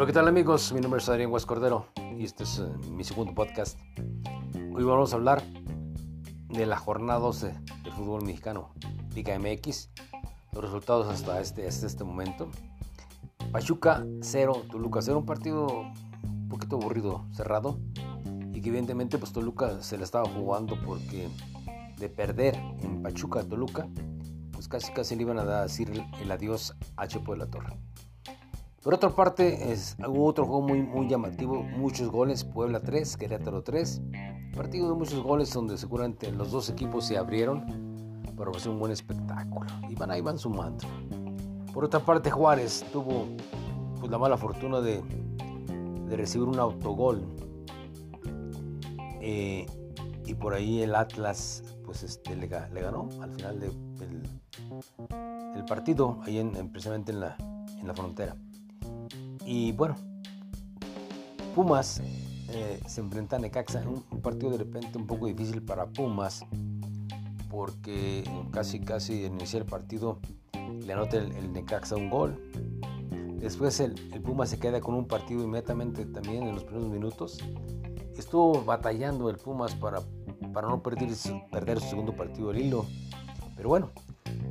Hola, ¿qué tal amigos? Mi nombre es Adrián Guas Cordero y este es uh, mi segundo podcast. Hoy vamos a hablar de la jornada 12 del fútbol mexicano, Liga MX, los resultados hasta este, hasta este momento. Pachuca 0, Toluca 0, un partido un poquito aburrido, cerrado, y que evidentemente pues Toluca se la estaba jugando porque de perder en Pachuca Toluca, pues casi casi le iban a decir el adiós a Chepo de la Torre. Por otra parte, es, hubo otro juego muy, muy llamativo, muchos goles, Puebla 3, Querétaro 3, partido de muchos goles donde seguramente los dos equipos se abrieron para hacer un buen espectáculo y van ahí van sumando. Por otra parte, Juárez tuvo pues, la mala fortuna de, de recibir un autogol eh, y por ahí el Atlas pues este, le, ganó al final del de, el partido, ahí en, precisamente en la, en la frontera. Y bueno, Pumas eh, se enfrenta a Necaxa, un, un, partido de repente un poco difícil para Pumas, porque casi casi en iniciar el partido le anota el, el Necaxa un gol. Después el, el, Pumas se queda con un partido inmediatamente también en los primeros minutos. Estuvo batallando el Pumas para, para no perder, perder su segundo partido al hilo. Pero bueno,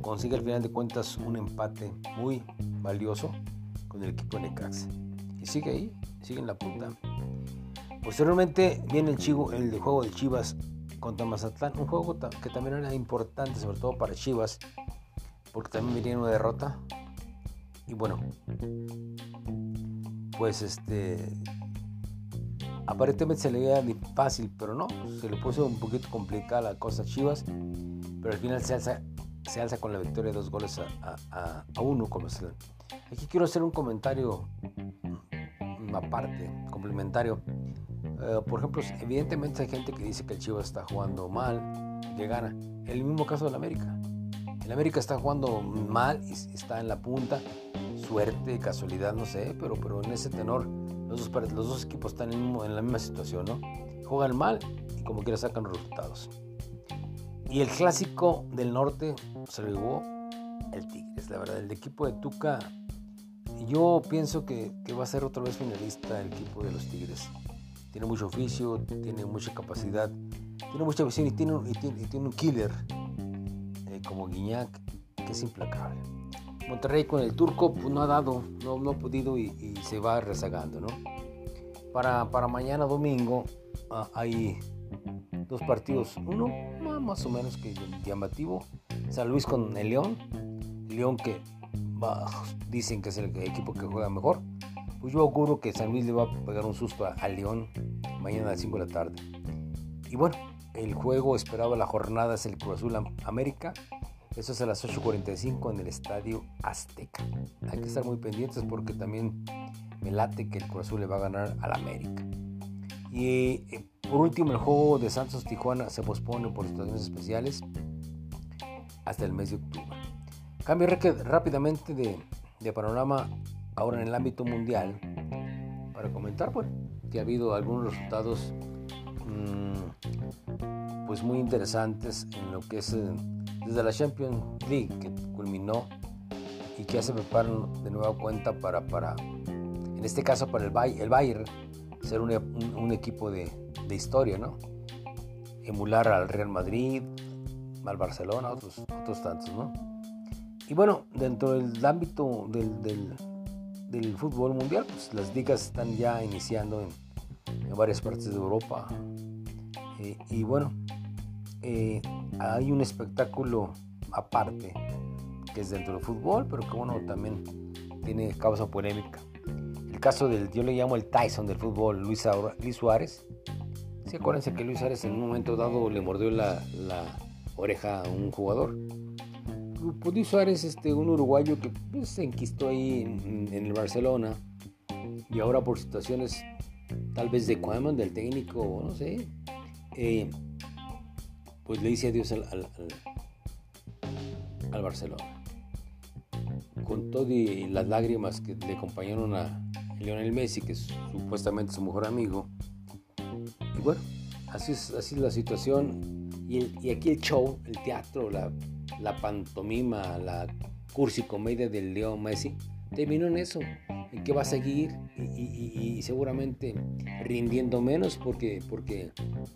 consigue al final de cuentas un empate muy valioso con el equipo Necaxa. Y sigue ahí, sigue en la punta. Posteriormente viene el, chivo, el juego de Chivas contra Mazatlán, un juego que también era importante, sobre todo para Chivas, porque también venía una derrota. Y bueno, pues este, aparentemente se le veía fácil, pero no, se le puso un poquito complicada la cosa a Chivas, pero al final se alza, se alza con la victoria de dos goles a, a, a uno con. Aquí quiero hacer un comentario aparte, complementario. Uh, por ejemplo, evidentemente hay gente que dice que el Chivas está jugando mal, que gana. El mismo caso del América. El América está jugando mal y está en la punta. Suerte, casualidad, no sé, pero, pero en ese tenor los dos, equipos están en la misma situación, ¿no? Juegan mal y como quiera sacan resultados. Y el clásico del norte se lo llevó el Tigres, la verdad. El equipo de Tuca yo pienso que, va a ser otra vez finalista el equipo de los Tigres. Tiene mucho oficio, tiene mucha capacidad, tiene mucha visión y tiene, un killer eh, como Guiñac que es implacable. Monterrey con el turco pues, no ha dado, no, ha podido y, se va rezagando. ¿no? Para, mañana domingo ah, hay dos partidos, uno más o menos que llamativo, San Luis con el León, León que dicen que es el equipo que juega mejor. Pues yo auguro que San Luis le va a pegar un susto a, León mañana a las 5 de la tarde. Y bueno, el juego esperado la jornada es el Cruz Azul América. Eso es a las 8.45 en el Estadio Azteca. Hay que estar muy pendientes porque también me late que el Cruz Azul le va a ganar al América. Y eh, por último, el juego de Santos Tijuana se pospone por situaciones especiales hasta el mes de octubre. Cambio rápidamente de, de, panorama ahora en el ámbito mundial para comentar bueno, que ha habido algunos resultados mmm, pues muy interesantes en lo que es eh, desde la Champions League que culminó y que ya se preparan de nueva cuenta para, para en este caso para el, Bay, el Bayern ser un equipo de, de, historia, ¿no? Emular al Real Madrid, al Barcelona, otros, otros tantos, ¿no? Y bueno, dentro del ámbito del, del, del fútbol mundial, pues las ligas están ya iniciando en, en varias partes de Europa. Eh, y bueno, eh, hay un espectáculo aparte que es dentro del fútbol, pero que bueno, también tiene causa polémica. El caso del, yo le llamo el Tyson del fútbol, Luis, Luis Suárez. Sí, acuérdense que Luis Suárez en un momento dado le mordió la, oreja a un jugador. Luis Suárez, este, un uruguayo que pues, se enquistó ahí en, el Barcelona y ahora por situaciones tal vez de Cuaman, del técnico, no sé, eh, pues le dice adiós al, al, Barcelona. Con todo y las lágrimas que le acompañaron a Lionel Messi, que es supuestamente su mejor amigo. Bueno, así es, así es la situación. Y, aquí el show, el teatro, la pantomima, la cursi comedia del Leo Messi, terminó en eso, en que va a seguir y, seguramente rindiendo menos porque,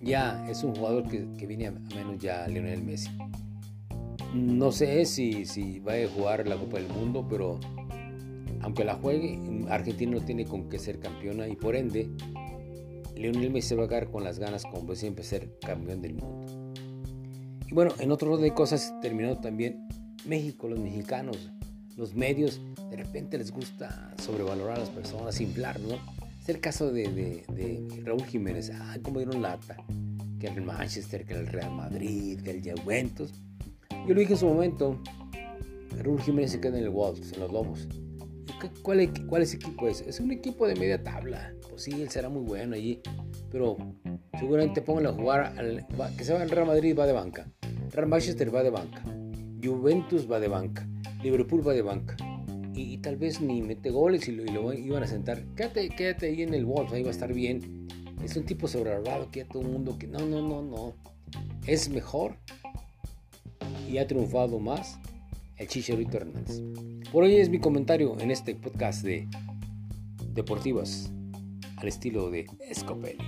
ya es un jugador que, que viene a menos ya Lionel Messi. No sé si, si va a jugar la Copa del Mundo, pero aunque la juegue, Argentina no tiene con qué ser campeona y por ende, Lionel Messi va a con las ganas, como siempre, ser campeón del mundo. Y bueno, en otro orden de cosas terminó también México, los mexicanos, los medios, de repente les gusta sobrevalorar a las personas, inflar, ¿no? Es el caso de, Raúl Jiménez, ay, como dieron lata, que el Manchester, que el Real Madrid, que el Juventus. Yo lo dije en su momento, Raúl Jiménez se queda en el Wolves, en los Lobos. ¿Cuál, ¿Cuál es equipo es? Es un equipo de media tabla. Pues sí, él será muy bueno allí. Pero seguramente pónganlo a jugar. Que se va al Real Madrid va de banca. Real Manchester va de banca. Juventus va de banca. Liverpool va de banca. Y, tal vez ni mete goles y lo, iban a sentar. Quédate, quédate ahí en el Wolves, ahí va a estar bien. Es un tipo sobrevalorado que todo el mundo que no, no, no, no. Es mejor y ha triunfado más el Chicharito Hernández. Por hoy es mi comentario en este podcast de Deportivas al estilo de Scopelli.